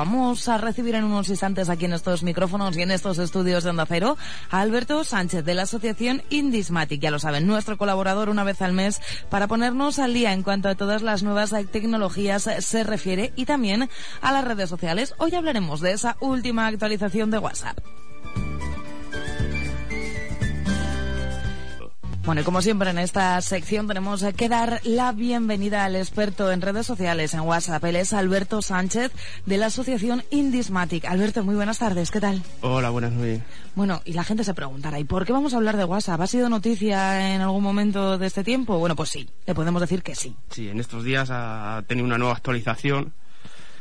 Vamos a recibir en unos instantes aquí en estos micrófonos y en estos estudios de Onda Cero a Alberto Sánchez de la asociación Indismatic. Ya lo saben, nuestro colaborador una vez al mes para ponernos al día en cuanto a todas las nuevas tecnologías se refiere y también a las redes sociales. Hoy hablaremos de esa última actualización de WhatsApp. Bueno, y como siempre en esta sección tenemos que dar la bienvenida al experto en redes sociales, en WhatsApp. Él es Alberto Sánchez de la asociación Indismatic. Alberto, muy buenas tardes, ¿qué tal? Hola, buenas noches. Bueno, y la gente se preguntará, ¿y por qué vamos a hablar de WhatsApp? ¿Ha sido noticia en algún momento de este tiempo? Bueno, pues sí, le podemos decir que sí. Sí, en estos días ha tenido una nueva actualización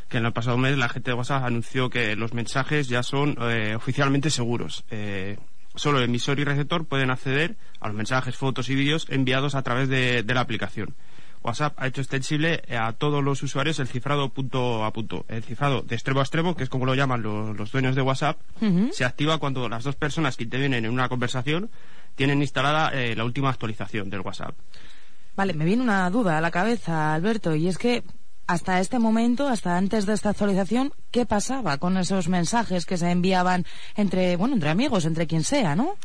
que en el pasado mes la gente de WhatsApp anunció que los mensajes ya son eh, oficialmente seguros. Eh, solo el emisor y receptor pueden acceder a los mensajes, fotos y vídeos enviados a través de, la aplicación. WhatsApp ha hecho extensible a todos los usuarios el cifrado punto a punto. El cifrado de extremo a extremo, que es como lo llaman los, dueños de WhatsApp, se activa cuando las dos personas que intervienen en una conversación tienen instalada eh, la última actualización del WhatsApp. Vale, me viene una duda a la cabeza, Alberto, y es que hasta este momento, hasta antes de esta actualización, ¿qué pasaba con esos mensajes que se enviaban entre, bueno, entre amigos, entre quien sea, ¿no?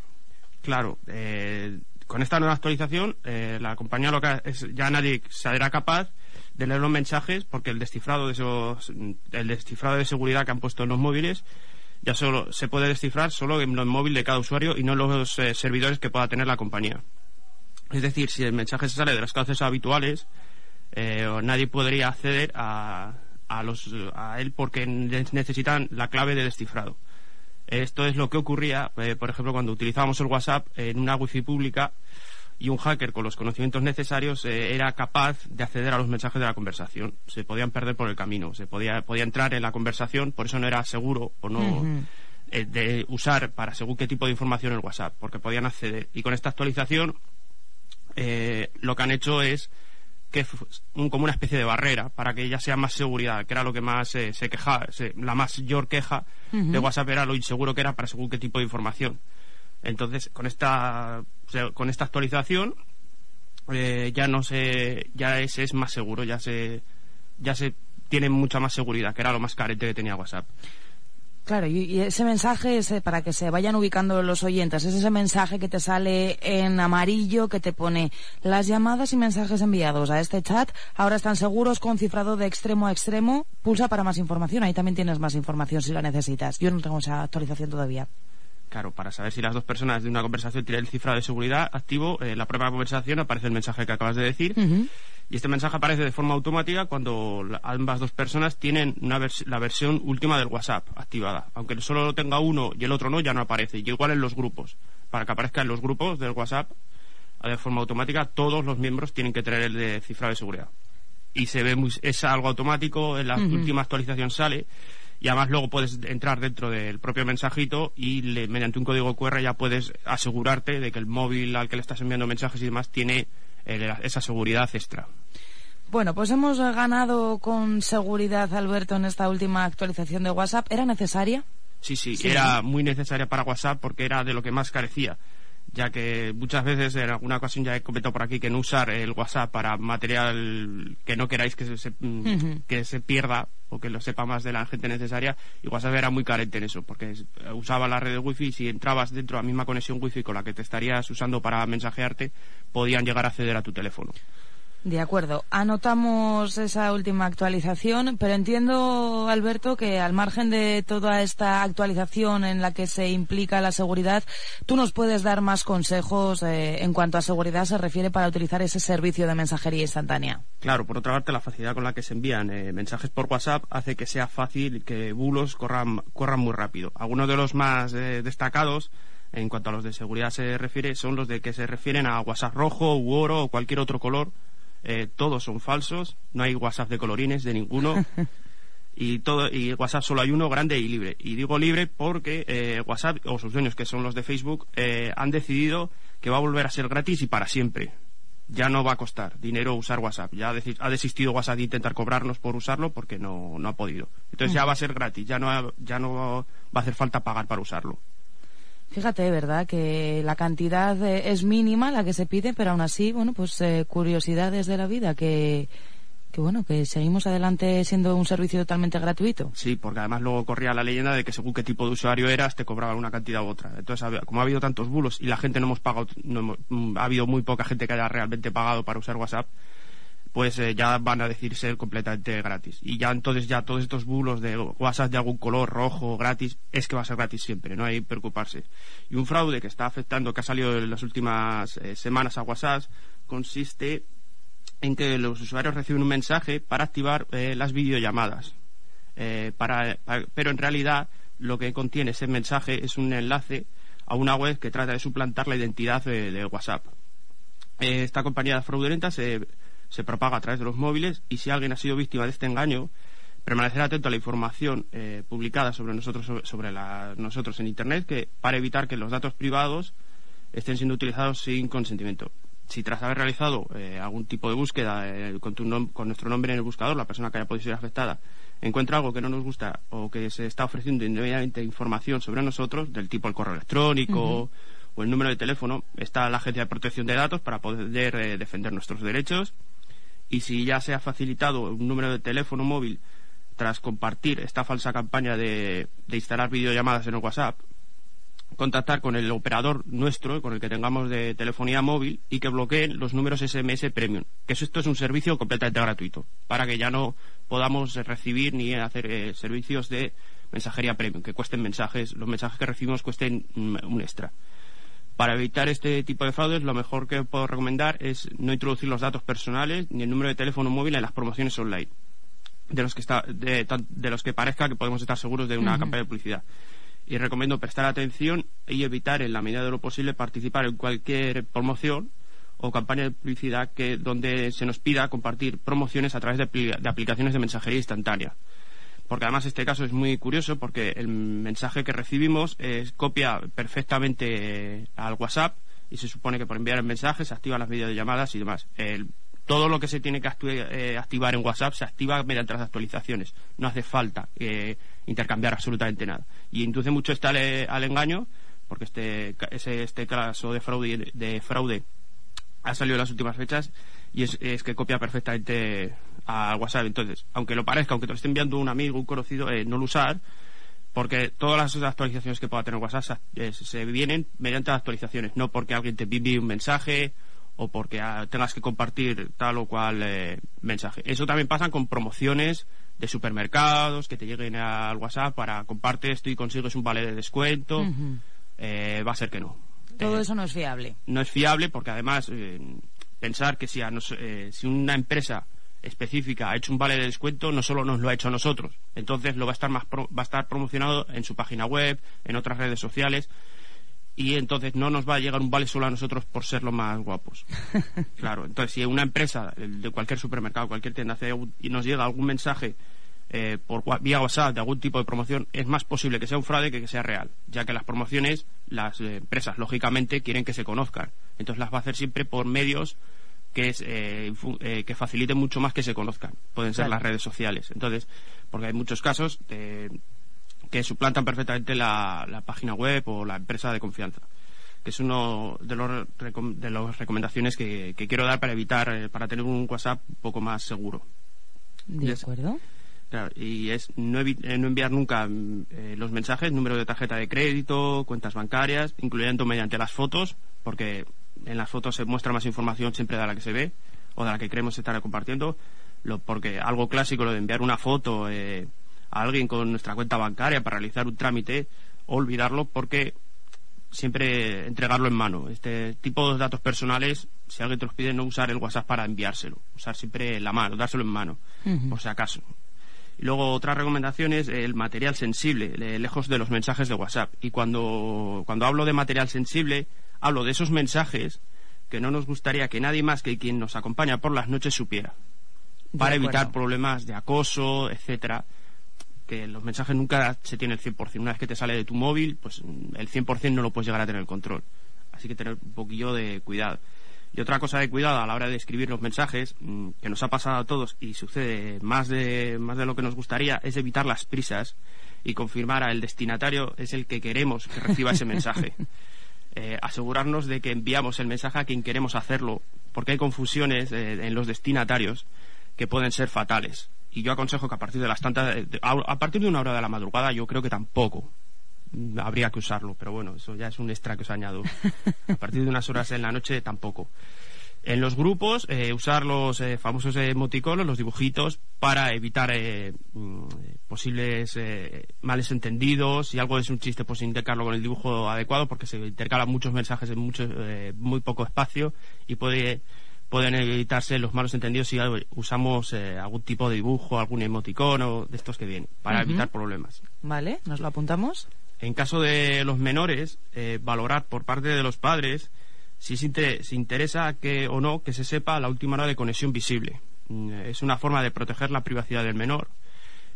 Claro, eh, con esta nueva actualización, eh, la compañía local ya nadie será capaz de leer los mensajes porque el descifrado de esos, el descifrado de seguridad que han puesto en los móviles ya solo se puede descifrar solo en el móvil de cada usuario y no en los eh, servidores que pueda tener la compañía. Es decir, si el mensaje se sale de los cauces habituales, eh, nadie podría acceder a, a, los, a él porque necesitan la clave de descifrado. Esto es lo que ocurría, eh, por ejemplo, cuando utilizábamos el WhatsApp en una wifi pública y un hacker con los conocimientos necesarios eh, era capaz de acceder a los mensajes de la conversación. Se podían perder por el camino, se podía, podía entrar en la conversación, por eso no era seguro o no de usar para según qué tipo de información el WhatsApp, porque podían acceder. Y con esta actualización lo que han hecho es que como una especie de barrera para que ella sea más seguridad, que era lo que más se quejaba, la mayor queja de WhatsApp era lo inseguro que era para según qué tipo de información. Entonces, con esta, con esta actualización, eh, ya no se, ya ese es más seguro, ya se, ya se tiene mucha más seguridad, que era lo más carente que tenía WhatsApp. Claro, y, ese mensaje, ese, para que se vayan ubicando los oyentes, es ese mensaje que te sale en amarillo que te pone las llamadas y mensajes enviados a este chat ahora están seguros con cifrado de extremo a extremo. Pulsa para más información, ahí también tienes más información si la necesitas. Yo no tengo esa actualización todavía. Claro, para saber si las dos personas de una conversación tienen el cifrado de seguridad activo, en la propia conversación aparece el mensaje que acabas de decir. Y este mensaje aparece de forma automática cuando ambas dos personas tienen la versión última del WhatsApp activada. Aunque solo lo tenga uno y el otro no, ya no aparece. Y igual en los grupos. Para que aparezca en los grupos del WhatsApp de forma automática, todos los miembros tienen que tener el de cifrado de seguridad. Y se ve es algo automático, en la última actualización sale y además luego puedes entrar dentro del propio mensajito y mediante un código QR ya puedes asegurarte de que el móvil al que le estás enviando mensajes y demás tiene eh, esa seguridad extra. Bueno, pues hemos ganado con seguridad, Alberto, en esta última actualización de WhatsApp. ¿Era necesaria? Sí, sí, era muy necesaria para WhatsApp porque era de lo que más carecía ya que muchas veces en alguna ocasión ya he comentado por aquí que no usar el WhatsApp para material que no queráis que se, que se pierda o que lo sepa más de la gente necesaria y WhatsApp era muy carente en eso porque usaba la red de wifi y si entrabas dentro de la misma conexión wifi con la que te estarías usando para mensajearte podían llegar a acceder a tu teléfono. De acuerdo. Anotamos esa última actualización, pero entiendo, Alberto, que al margen de toda esta actualización en la que se implica la seguridad, tú nos puedes dar más consejos eh, en cuanto a seguridad se refiere para utilizar ese servicio de mensajería instantánea. Claro, por otra parte, la facilidad con la que se envían eh, mensajes por WhatsApp hace que sea fácil que bulos corran, corran muy rápido. Algunos de los más eh, destacados en cuanto a los de seguridad se refiere son los de que se refieren a WhatsApp rojo u oro o cualquier otro color eh, todos son falsos, no hay WhatsApp de colorines de ninguno. y todo y WhatsApp solo hay uno grande y libre. Y digo libre porque eh, WhatsApp o sus dueños que son los de Facebook eh, han decidido que va a volver a ser gratis y para siempre. Ya no va a costar dinero usar WhatsApp. Ya ha desistido WhatsApp de intentar cobrarnos por usarlo porque no, no ha podido. Entonces ya va a ser gratis ya no ya no va a hacer falta pagar para usarlo Fíjate, ¿verdad? Que la cantidad eh, es mínima la que se pide, pero aún así, bueno, pues eh, curiosidades de la vida que, Que bueno, que seguimos adelante siendo un servicio totalmente gratuito. Sí, porque además luego corría la leyenda de que según qué tipo de usuario eras te cobraban una cantidad u otra. Entonces, como ha habido tantos bulos y la gente no hemos pagado, no mm, ha habido muy poca gente que haya realmente pagado para usar WhatsApp, pues eh, ya van a decir ser completamente gratis. Y ya entonces ya todos estos bulos de WhatsApp de algún color rojo, gratis, es que va a ser gratis siempre, no hay que preocuparse. Y un fraude que está afectando, que ha salido en las últimas eh, semanas a WhatsApp, consiste en que los usuarios reciben un mensaje para activar eh, las videollamadas. Eh, para, pero en realidad lo que contiene ese mensaje es un enlace a una web que trata de suplantar la identidad de, WhatsApp. Eh, esta compañía fraudulenta se, se, propaga a través de los móviles y si alguien ha sido víctima de este engaño, permanecerá atento a la información publicada sobre nosotros, sobre, nosotros en Internet que, para evitar que los datos privados estén siendo utilizados sin consentimiento si tras haber realizado eh, algún tipo de búsqueda eh, con, nuestro nombre en el buscador, la persona que haya podido ser afectada, encuentra algo que no nos gusta o que se está ofreciendo indebidamente información sobre nosotros, del tipo el correo electrónico o el número de teléfono, está la Agencia de Protección de Datos para poder eh, defender nuestros derechos. Y si ya se ha facilitado un número de teléfono móvil tras compartir esta falsa campaña de, instalar videollamadas en el WhatsApp, contactar con el operador nuestro, con el que tengamos de telefonía móvil, y que bloqueen los números SMS Premium. Que esto es un servicio completamente gratuito, para que ya no podamos recibir ni hacer eh, servicios de mensajería Premium, que cuesten mensajes, los mensajes que recibimos cuesten mm, un extra. Para evitar este tipo de fraudes, lo mejor que puedo recomendar es no introducir los datos personales ni el número de teléfono móvil en las promociones online, de los que, está, de, los que parezca que podemos estar seguros de una campaña de publicidad. Y recomiendo prestar atención y evitar en la medida de lo posible participar en cualquier promoción o campaña de publicidad que donde se nos pida compartir promociones a través de, aplicaciones de mensajería instantánea porque además este caso es muy curioso porque el mensaje que recibimos es, copia perfectamente al WhatsApp y se supone que por enviar el mensaje se activan las videollamadas y demás. todo lo que se tiene que eh, activar en WhatsApp se activa mediante las actualizaciones. No hace falta eh, intercambiar absolutamente nada. Y induce mucho este al, engaño, porque este, ese, este caso de fraude, de fraude ha salido en las últimas fechas y es, es que copia perfectamente a WhatsApp. Entonces, aunque lo parezca, aunque te lo esté enviando un amigo, un conocido, eh, no lo usar, porque todas las actualizaciones que pueda tener WhatsApp se, vienen mediante actualizaciones, no porque alguien te envíe un mensaje o porque ah, tengas que compartir tal o cual eh, mensaje. Eso también pasa con promociones de supermercados que te lleguen al WhatsApp para comparte esto y consigues un vale de descuento. Eh, va a ser que no. Todo eh, eso no es fiable. No es fiable porque además eh, pensar que si, si una empresa específica ha hecho un vale de descuento, no solo nos lo ha hecho a nosotros. Entonces lo va a estar más va a estar promocionado en su página web, en otras redes sociales y entonces no nos va a llegar un vale solo a nosotros por ser los más guapos. claro, entonces si una empresa de cualquier supermercado, cualquier tienda hace y nos llega algún mensaje eh, por vía WhatsApp de algún tipo de promoción, es más posible que sea un fraude que que sea real, ya que las promociones, las eh, empresas lógicamente quieren que se conozcan, entonces las va a hacer siempre por medios que, es, eh, que faciliten mucho más que se conozcan. Pueden ser las redes sociales. Entonces, porque hay muchos casos de que suplantan perfectamente la, página web o la empresa de confianza que es uno de los de las recomendaciones que, quiero dar para evitar eh, para tener un WhatsApp un poco más seguro de acuerdo y es no, eh, enviar nunca mm, eh, los mensajes número de tarjeta de crédito cuentas bancarias incluyendo mediante las fotos porque en las fotos se muestra más información siempre de la que se ve o de la que creemos estar compartiendo lo, porque algo clásico lo de enviar una foto a alguien con nuestra cuenta bancaria para realizar un trámite, olvidarlo porque siempre entregarlo en mano. Este tipo de datos personales, si alguien te los pide, no usar el WhatsApp para enviárselo, usar siempre la mano, dárselo en mano, por si acaso. Y luego otra recomendación es el material sensible, lejos de los mensajes de WhatsApp. Y cuando, cuando hablo de material sensible, hablo de esos mensajes que no nos gustaría que nadie más que quien nos acompaña por las noches supiera, para evitar problemas de acoso, etcétera que los mensajes nunca se tiene el 100%. Una vez que te sale de tu móvil, pues el 100% no lo puedes llegar a tener el control. Así que tener un poquillo de cuidado. Y otra cosa de cuidado a la hora de escribir los mensajes, mm, que nos ha pasado a todos y sucede más de, más de lo que nos gustaría, es evitar las prisas y confirmar a el destinatario es el que queremos que reciba ese mensaje. Eh, asegurarnos de que enviamos el mensaje a quien queremos hacerlo, porque hay confusiones eh, en los destinatarios que pueden ser fatales. Y yo aconsejo que a partir de las tantas, a partir de una hora de la madrugada, yo creo que tampoco habría que usarlo, pero bueno, eso ya es un extra que os añado. A partir de unas horas en la noche tampoco. En los grupos, eh, usar los eh, famosos emoticonos, los dibujitos, para evitar eh, mm, posibles males entendidos. Si algo es un chiste, pues indicarlo con el dibujo adecuado, porque se intercalan muchos mensajes en mucho, muy poco espacio y puede, pueden evitarse los malos entendidos si usamos algún tipo de dibujo, algún emoticono de estos que vienen, para evitar problemas. Vale, nos lo apuntamos. En caso de los menores, valorar por parte de los padres si se interesa que o no que se sepa la última hora de conexión visible. Mm, es una forma de proteger la privacidad del menor.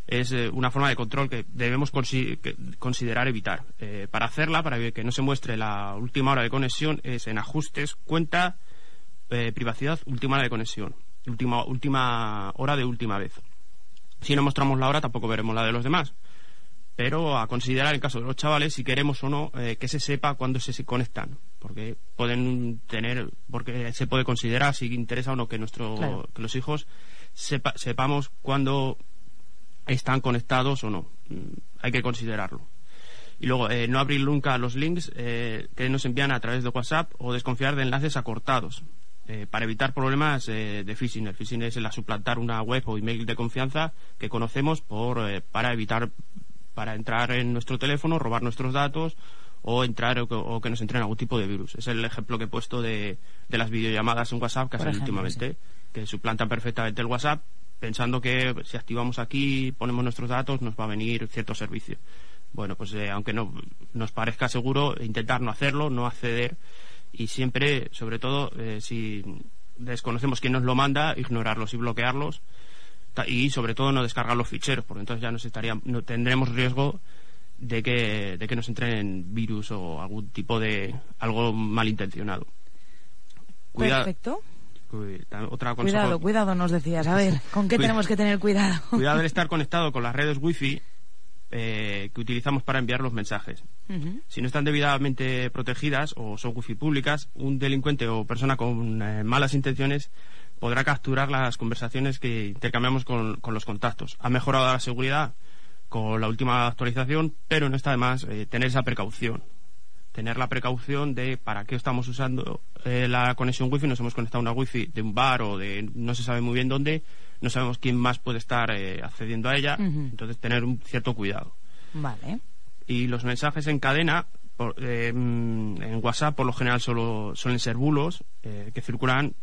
Es eh, una forma de control que debemos considerar evitar. Eh, para hacerla, para que no se muestre la última hora de conexión, es en ajustes, cuenta, eh, privacidad, última hora de conexión. Última, última hora de última vez. Si no mostramos la hora, tampoco veremos la de los demás pero a considerar en caso de los chavales si queremos o no que se sepa cuándo se conectan porque pueden tener porque se puede considerar si interesa o no que nuestro que los hijos sepamos cuándo están conectados o no. Mm, hay que considerarlo. Y luego eh, no abrir nunca los links eh, que nos envían a través de WhatsApp o desconfiar de enlaces acortados eh, para evitar problemas de phishing. El phishing es el suplantar una web o email de confianza que conocemos por, para evitar para entrar en nuestro teléfono, robar nuestros datos o entrar o, que nos entren algún tipo de virus. Es el ejemplo que he puesto de, las videollamadas en WhatsApp que hacen últimamente, que suplantan perfectamente el WhatsApp pensando que si activamos aquí, ponemos nuestros datos, nos va a venir cierto servicio. Bueno, pues eh, aunque no nos parezca seguro, intentar no hacerlo, no acceder y siempre, sobre todo, eh, si desconocemos quién nos lo manda, ignorarlos y bloquearlos y sobre todo no descargar los ficheros, porque entonces ya nos estaría, no tendremos riesgo de que, de que nos entren virus o algún tipo de algo malintencionado. Perfecto. otra cuidado, cuidado, nos decías. A ver, ¿con qué tenemos que tener cuidado? cuidado de estar conectado con las redes wifi eh, que utilizamos para enviar los mensajes. Si no están debidamente protegidas o son wifi públicas, un delincuente o persona con eh, malas intenciones podrá capturar las conversaciones que intercambiamos con, con los contactos. Ha mejorado la seguridad con la última actualización, pero no está de más eh, tener esa precaución. Tener la precaución de para qué estamos usando eh, la conexión wifi, nos hemos conectado a una wifi de un bar o de no se sabe muy bien dónde, no sabemos quién más puede estar eh, accediendo a ella, entonces tener un cierto cuidado. Vale. Y los mensajes en cadena, mm, en WhatsApp por lo general solo suelen ser bulos que circulan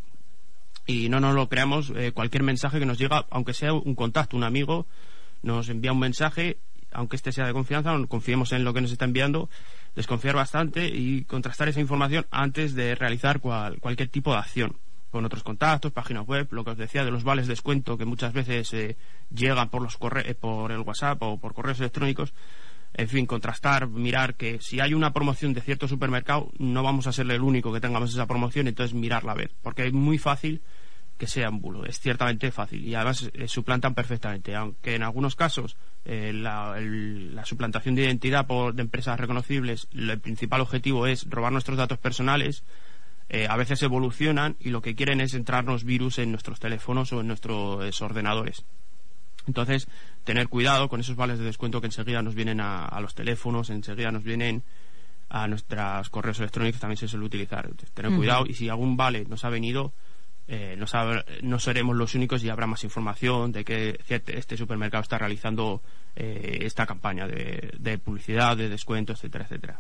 y no nos lo creamos cualquier mensaje que nos llega, aunque sea un contacto, un amigo, nos envía un mensaje, aunque este sea de confianza, confiemos en lo que nos está enviando, desconfiar bastante y contrastar esa información antes de realizar cualquier tipo de acción con otros contactos, páginas web, lo que os decía de los vales de descuento que muchas veces eh, llegan por los corre eh, por el WhatsApp o por correos electrónicos. En fin, contrastar, mirar que si hay una promoción de cierto supermercado, no vamos a ser el único que tengamos esa promoción, entonces mirarla a ver, porque es muy fácil que sea un bulo. Es ciertamente fácil y además eh, suplantan perfectamente, aunque en algunos casos eh, la, suplantación de identidad por, de empresas reconocibles, el principal objetivo es robar nuestros datos personales. Eh, a veces evolucionan y lo que quieren es entrarnos virus en nuestros teléfonos o en nuestros ordenadores. Entonces, tener cuidado con esos vales de descuento que enseguida nos vienen a, los teléfonos, enseguida nos vienen a nuestros correos electrónicos, también se suele utilizar. tener cuidado y si algún vale nos ha venido, eh, no, seremos los únicos y habrá más información de que este supermercado está realizando eh, esta campaña de, publicidad, de descuento, etcétera, etcétera.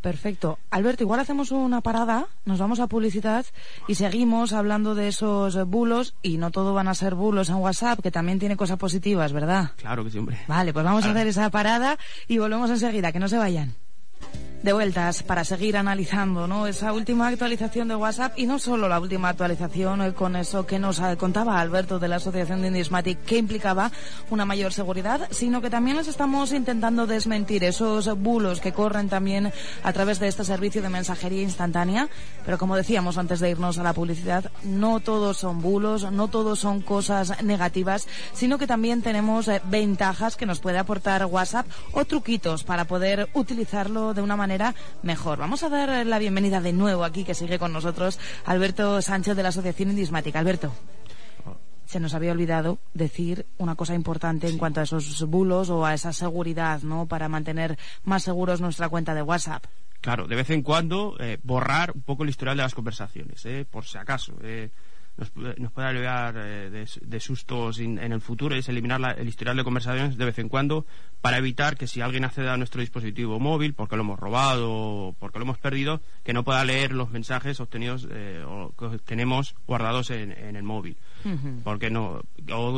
Perfecto. Alberto, igual hacemos una parada, nos vamos a publicidad y seguimos hablando de esos bulos y no todo van a ser bulos en WhatsApp, que también tiene cosas positivas, ¿verdad? Claro que sí, hombre. Vale, pues vamos a hacer esa parada y volvemos enseguida, que no se vayan de vueltas para seguir analizando esa última actualización de WhatsApp y no solo la última actualización eh, con eso que nos eh, contaba Alberto de la Asociación de Indismatic que implicaba una mayor seguridad, sino que también les estamos intentando desmentir esos bulos que corren también a través de este servicio de mensajería instantánea. Pero como decíamos antes de irnos a la publicidad, no todos son bulos, no todos son cosas negativas, sino que también tenemos eh, ventajas que nos puede aportar WhatsApp o truquitos para poder utilizarlo de una manera mejor. Vamos a dar la bienvenida de nuevo aquí, que sigue con nosotros, Alberto Sánchez de la Asociación Indismática. Alberto. se nos había olvidado decir una cosa importante en cuanto a esos bulos o a esa seguridad, ¿no? Para mantener más seguros nuestra cuenta de WhatsApp. Claro, de vez en cuando eh, borrar un poco el historial de las conversaciones, eh, por si acaso. Eh, nos, puede aliviar eh, de, sustos en el futuro es eliminar el historial de conversaciones de vez en cuando para evitar que si alguien accede a nuestro dispositivo móvil porque lo hemos robado o porque lo hemos perdido, que no pueda leer los mensajes obtenidos eh, o que tenemos guardados en, el móvil. Porque no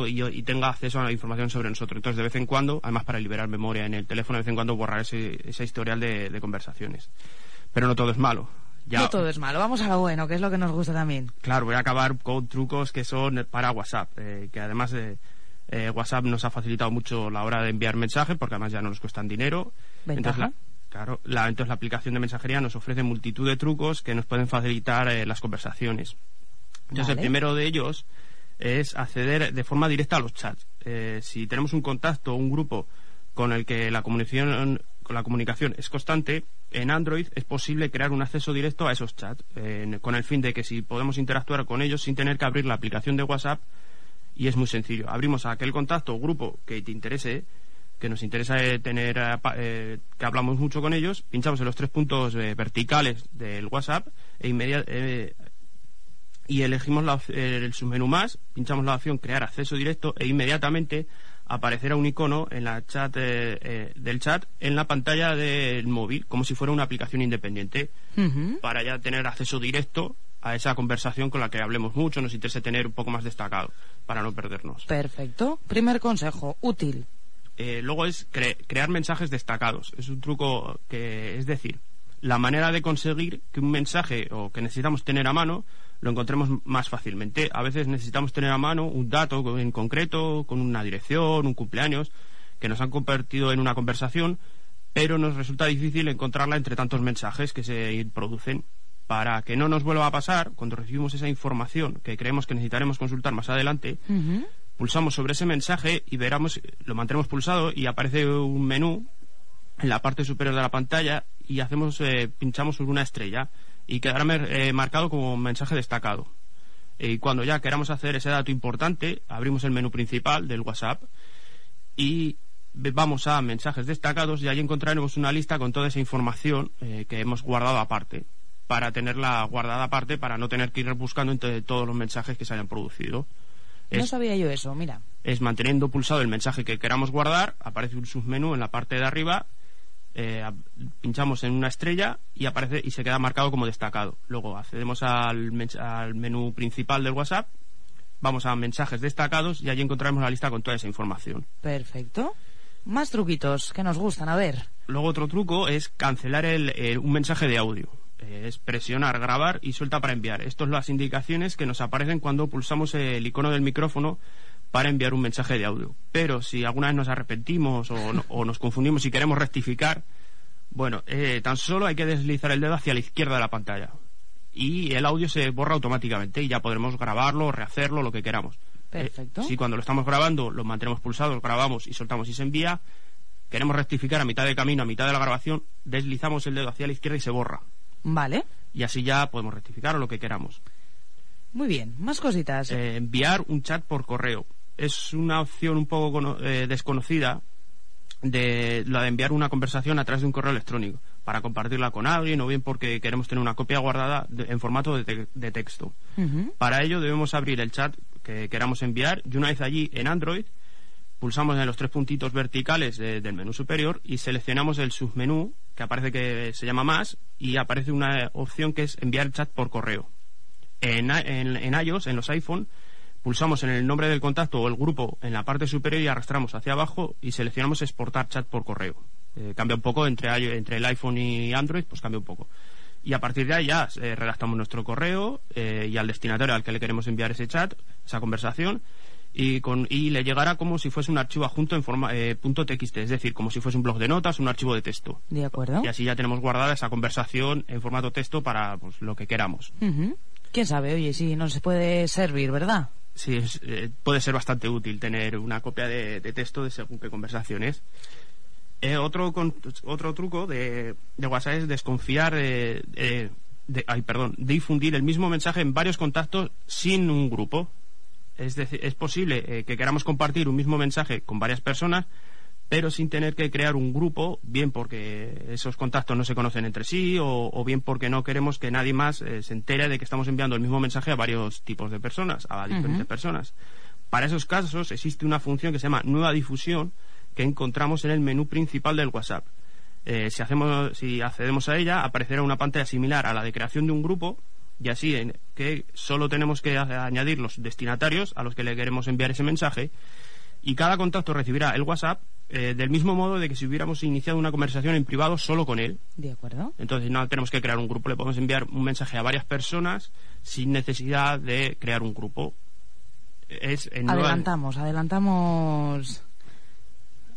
y, tenga acceso a la información sobre nosotros. Entonces, de vez en cuando, además para liberar memoria en el teléfono, de vez en cuando borrar ese, historial de conversaciones. Pero no todo es malo no todo es malo, vamos a lo bueno, que es lo que nos gusta también. Claro, voy a acabar con trucos que son para WhatsApp, eh, que además eh, eh, WhatsApp nos ha facilitado mucho la hora de enviar mensajes, porque además ya no nos cuestan dinero. Entonces la, claro, la, entonces la aplicación de mensajería nos ofrece multitud de trucos que nos pueden facilitar las conversaciones. Entonces el primero de ellos es acceder de forma directa a los chats. si tenemos un contacto o un grupo con el que la comunicación, la comunicación es constante, en Android es posible crear un acceso directo a esos chats, con el fin de que si podemos interactuar con ellos sin tener que abrir la aplicación de WhatsApp, y es muy sencillo. Abrimos aquel contacto o grupo que te interese, que nos interesa eh, tener, eh, eh, que hablamos mucho con ellos, pinchamos en los tres puntos verticales del WhatsApp e y elegimos el submenú más, pinchamos la opción crear acceso directo e inmediatamente aparecerá un icono en la chat eh, eh, del chat en la pantalla del móvil, como si fuera una aplicación independiente, para ya tener acceso directo a esa conversación con la que hablemos mucho, nos interesa tener un poco más destacado, para no perdernos. Perfecto. Primer consejo, útil. Eh, luego es crear mensajes destacados. Es un truco que, es decir, la manera de conseguir que un mensaje o que necesitamos tener a mano lo encontremos más fácilmente. A veces necesitamos tener a mano un dato en concreto, con una dirección, un cumpleaños, que nos han convertido en una conversación, pero nos resulta difícil encontrarla entre tantos mensajes que se producen. Para que no nos vuelva a pasar, cuando recibimos esa información que creemos que necesitaremos consultar más adelante, pulsamos sobre ese mensaje y veramos, lo mantenemos pulsado y aparece un menú en la parte superior de la pantalla y hacemos, eh, pinchamos sobre una estrella y quedará eh, marcado como mensaje destacado. Y cuando ya queramos hacer ese dato importante, abrimos el menú principal del WhatsApp y vamos a mensajes destacados y ahí encontraremos una lista con toda esa información eh, que hemos guardado aparte para tenerla guardada aparte para no tener que ir buscando entre todos los mensajes que se hayan producido. no sabía yo eso, mira. Es manteniendo pulsado el mensaje que queramos guardar, aparece un submenú en la parte de arriba eh, pinchamos en una estrella y aparece y se queda marcado como destacado. Luego accedemos al, menú principal del WhatsApp, vamos a mensajes destacados y allí encontraremos la lista con toda esa información. Perfecto. Más truquitos que nos gustan, a ver. Luego otro truco es cancelar un mensaje de audio. Eh, es presionar, grabar y suelta para enviar. Estas son las indicaciones que nos aparecen cuando pulsamos el icono del micrófono para enviar un mensaje de audio. Pero si alguna vez nos arrepentimos o, nos confundimos y queremos rectificar, bueno, eh, tan solo hay que deslizar el dedo hacia la izquierda de la pantalla y el audio se borra automáticamente y ya podremos grabarlo, rehacerlo, lo que queramos. Eh, Perfecto. si cuando lo estamos grabando lo mantenemos pulsado, grabamos y soltamos y se envía, queremos rectificar a mitad de camino, a mitad de la grabación, deslizamos el dedo hacia la izquierda y se borra. Vale. Y así ya podemos rectificar o lo que queramos. Muy bien, más cositas. Eh, enviar un chat por correo es una opción un poco eh, desconocida de la de enviar una conversación a través de un correo electrónico para compartirla con alguien o bien porque queremos tener una copia guardada en formato de, texto. Para ello debemos abrir el chat que queramos enviar y una vez allí en Android pulsamos en los tres puntitos verticales del menú superior y seleccionamos el submenú que aparece que se llama más y aparece una opción que es enviar chat por correo. En, en, en iOS, en los iPhone, Pulsamos en el nombre del contacto o el grupo en la parte superior y arrastramos hacia abajo y seleccionamos exportar chat por correo. Eh, cambia un poco entre, entre el iPhone y Android, pues cambia un poco. Y a partir de ahí ya eh, redactamos nuestro correo eh, y al destinatario al que le queremos enviar ese chat, esa conversación, y, con, y le llegará como si fuese un archivo adjunto en forma punto .txt, es decir, como si fuese un blog de notas, un archivo de texto. De acuerdo. Y así ya tenemos guardada esa conversación en formato texto para pues, lo que queramos. ¿Quién sabe? Oye, si no se puede servir, ¿verdad? Sí, eh, puede ser bastante útil tener una copia de, texto de según qué conversaciones. Eh, otro, otro truco de, WhatsApp es desconfiar de, ay, perdón, difundir el mismo mensaje en varios contactos sin un grupo. Es decir, es posible eh, que queramos compartir un mismo mensaje con varias personas, pero sin tener que crear un grupo, bien porque esos contactos no se conocen entre sí o, bien porque no queremos que nadie más eh, se entere de que estamos enviando el mismo mensaje a varios tipos de personas, a diferentes personas. Para esos casos existe una función que se llama nueva difusión que encontramos en el menú principal del WhatsApp. Eh, si, hacemos, si accedemos a ella, aparecerá una pantalla similar a la de creación de un grupo y así en que solo tenemos que añadir los destinatarios a los que le queremos enviar ese mensaje y cada contacto recibirá el WhatsApp eh, del mismo modo de que si hubiéramos iniciado una conversación en privado solo con él. De acuerdo. Entonces no tenemos que crear un grupo, le podemos enviar un mensaje a varias personas sin necesidad de crear un grupo. Es adelantamos, adelantamos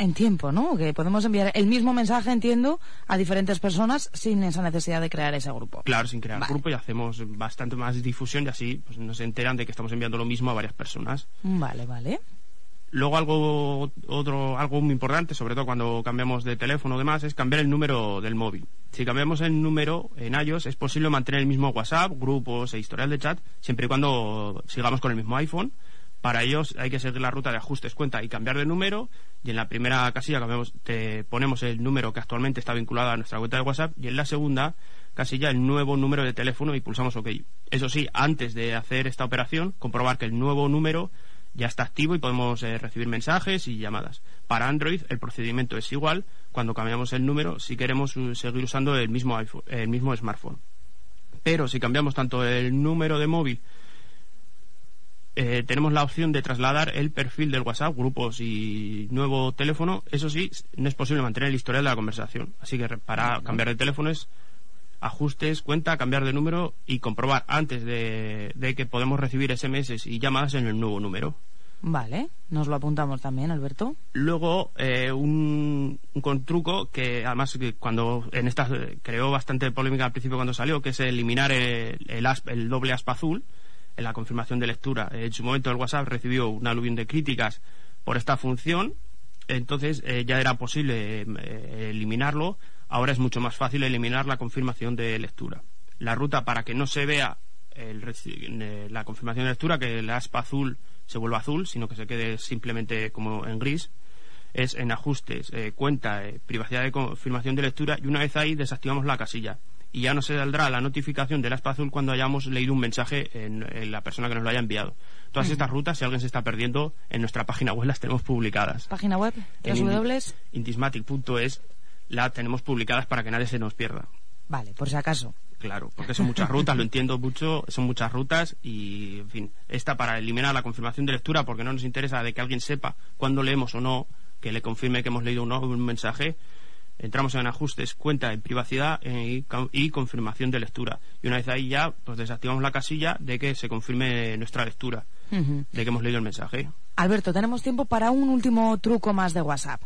en tiempo, ¿no? Que podemos enviar el mismo mensaje, entiendo, a diferentes personas sin esa necesidad de crear ese grupo. Claro, sin crear grupo y hacemos bastante más difusión y así pues, nos enteran de que estamos enviando lo mismo a varias personas. Vale, vale. Luego algo otro algo muy importante, sobre todo cuando cambiamos de teléfono o demás, es cambiar el número del móvil. Si cambiamos el número en iOS es posible mantener el mismo WhatsApp, grupos e historial de chat siempre y cuando sigamos con el mismo iPhone. Para ello hay que seguir la ruta de ajustes cuenta y cambiar de número y en la primera casilla te ponemos el número que actualmente está vinculado a nuestra cuenta de WhatsApp y en la segunda casilla el nuevo número de teléfono y pulsamos OK. Eso sí, antes de hacer esta operación, comprobar que el nuevo número ya está activo y podemos eh, recibir mensajes y llamadas. Para Android el procedimiento es igual cuando cambiamos el número si queremos seguir usando el mismo, el mismo smartphone. Pero si cambiamos tanto el número de móvil eh, tenemos la opción de trasladar el perfil del WhatsApp, grupos y nuevo teléfono. Eso sí, no es posible mantener el historial de la conversación. Así que para cambiar de teléfono es ajustes, cuenta, cambiar de número y comprobar antes de, que podemos recibir SMS y llamadas en el nuevo número. Vale, nos lo apuntamos también, Alberto. Luego, eh, un, un truco que además cuando en esta creó bastante polémica al principio cuando salió, que es eliminar el, el, doble aspa azul en la confirmación de lectura. En su momento el WhatsApp recibió un aluvión de críticas por esta función, entonces eh, ya era posible eh, eliminarlo ahora es mucho más fácil eliminar la confirmación de lectura. La ruta para que no se vea eh, la confirmación de lectura, que el aspa azul se vuelva azul, sino que se quede simplemente como en gris, es en ajustes, eh, cuenta, eh, privacidad de confirmación de lectura y una vez ahí desactivamos la casilla y ya no se saldrá la notificación del aspa azul cuando hayamos leído un mensaje en, la persona que nos lo haya enviado. Todas estas rutas, si alguien se está perdiendo, en nuestra página web las tenemos publicadas. Página web, intismatic.es la tenemos publicadas para que nadie se nos pierda. Vale, por si acaso. Claro, porque son muchas rutas, lo entiendo mucho, son muchas rutas y, en fin, esta para eliminar la confirmación de lectura, porque no nos interesa de que alguien sepa cuándo leemos o no, que le confirme que hemos leído o no un mensaje, entramos en ajustes, cuenta en privacidad eh, y, confirmación de lectura. Y una vez ahí ya, pues desactivamos la casilla de que se confirme nuestra lectura, de que hemos leído el mensaje. Alberto, tenemos tiempo para un último truco más de WhatsApp.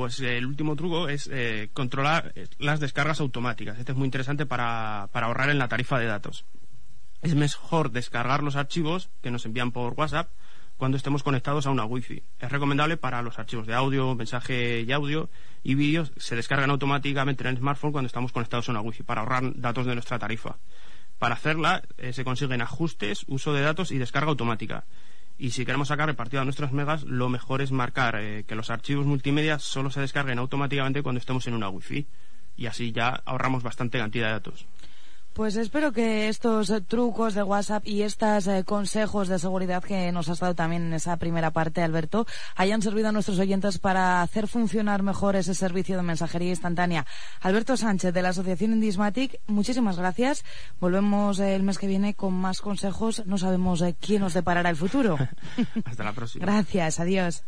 Pues eh, el último truco es eh, controlar eh, las descargas automáticas. Este es muy interesante para, ahorrar en la tarifa de datos. Es mejor descargar los archivos que nos envían por WhatsApp cuando estemos conectados a una Wi-Fi. Es recomendable para los archivos de audio, mensaje y audio y vídeos se descargan automáticamente en el smartphone cuando estamos conectados a una Wi-Fi para ahorrar datos de nuestra tarifa. Para hacerla se consiguen ajustes, uso de datos y descarga automática. Y si queremos sacar repartido a nuestros megas, lo mejor es marcar eh, que los archivos multimedia solo se descarguen automáticamente cuando estemos en una Wi-Fi. Y así ya ahorramos bastante cantidad de datos. Pues espero que estos eh, trucos de WhatsApp y estos eh, consejos de seguridad que nos has dado también en esa primera parte, Alberto, hayan servido a nuestros oyentes para hacer funcionar mejor ese servicio de mensajería instantánea. Alberto Sánchez, de la Asociación Indismatic, muchísimas gracias. Volvemos eh, el mes que viene con más consejos. No sabemos quién nos deparará el futuro. Hasta la próxima. gracias, adiós.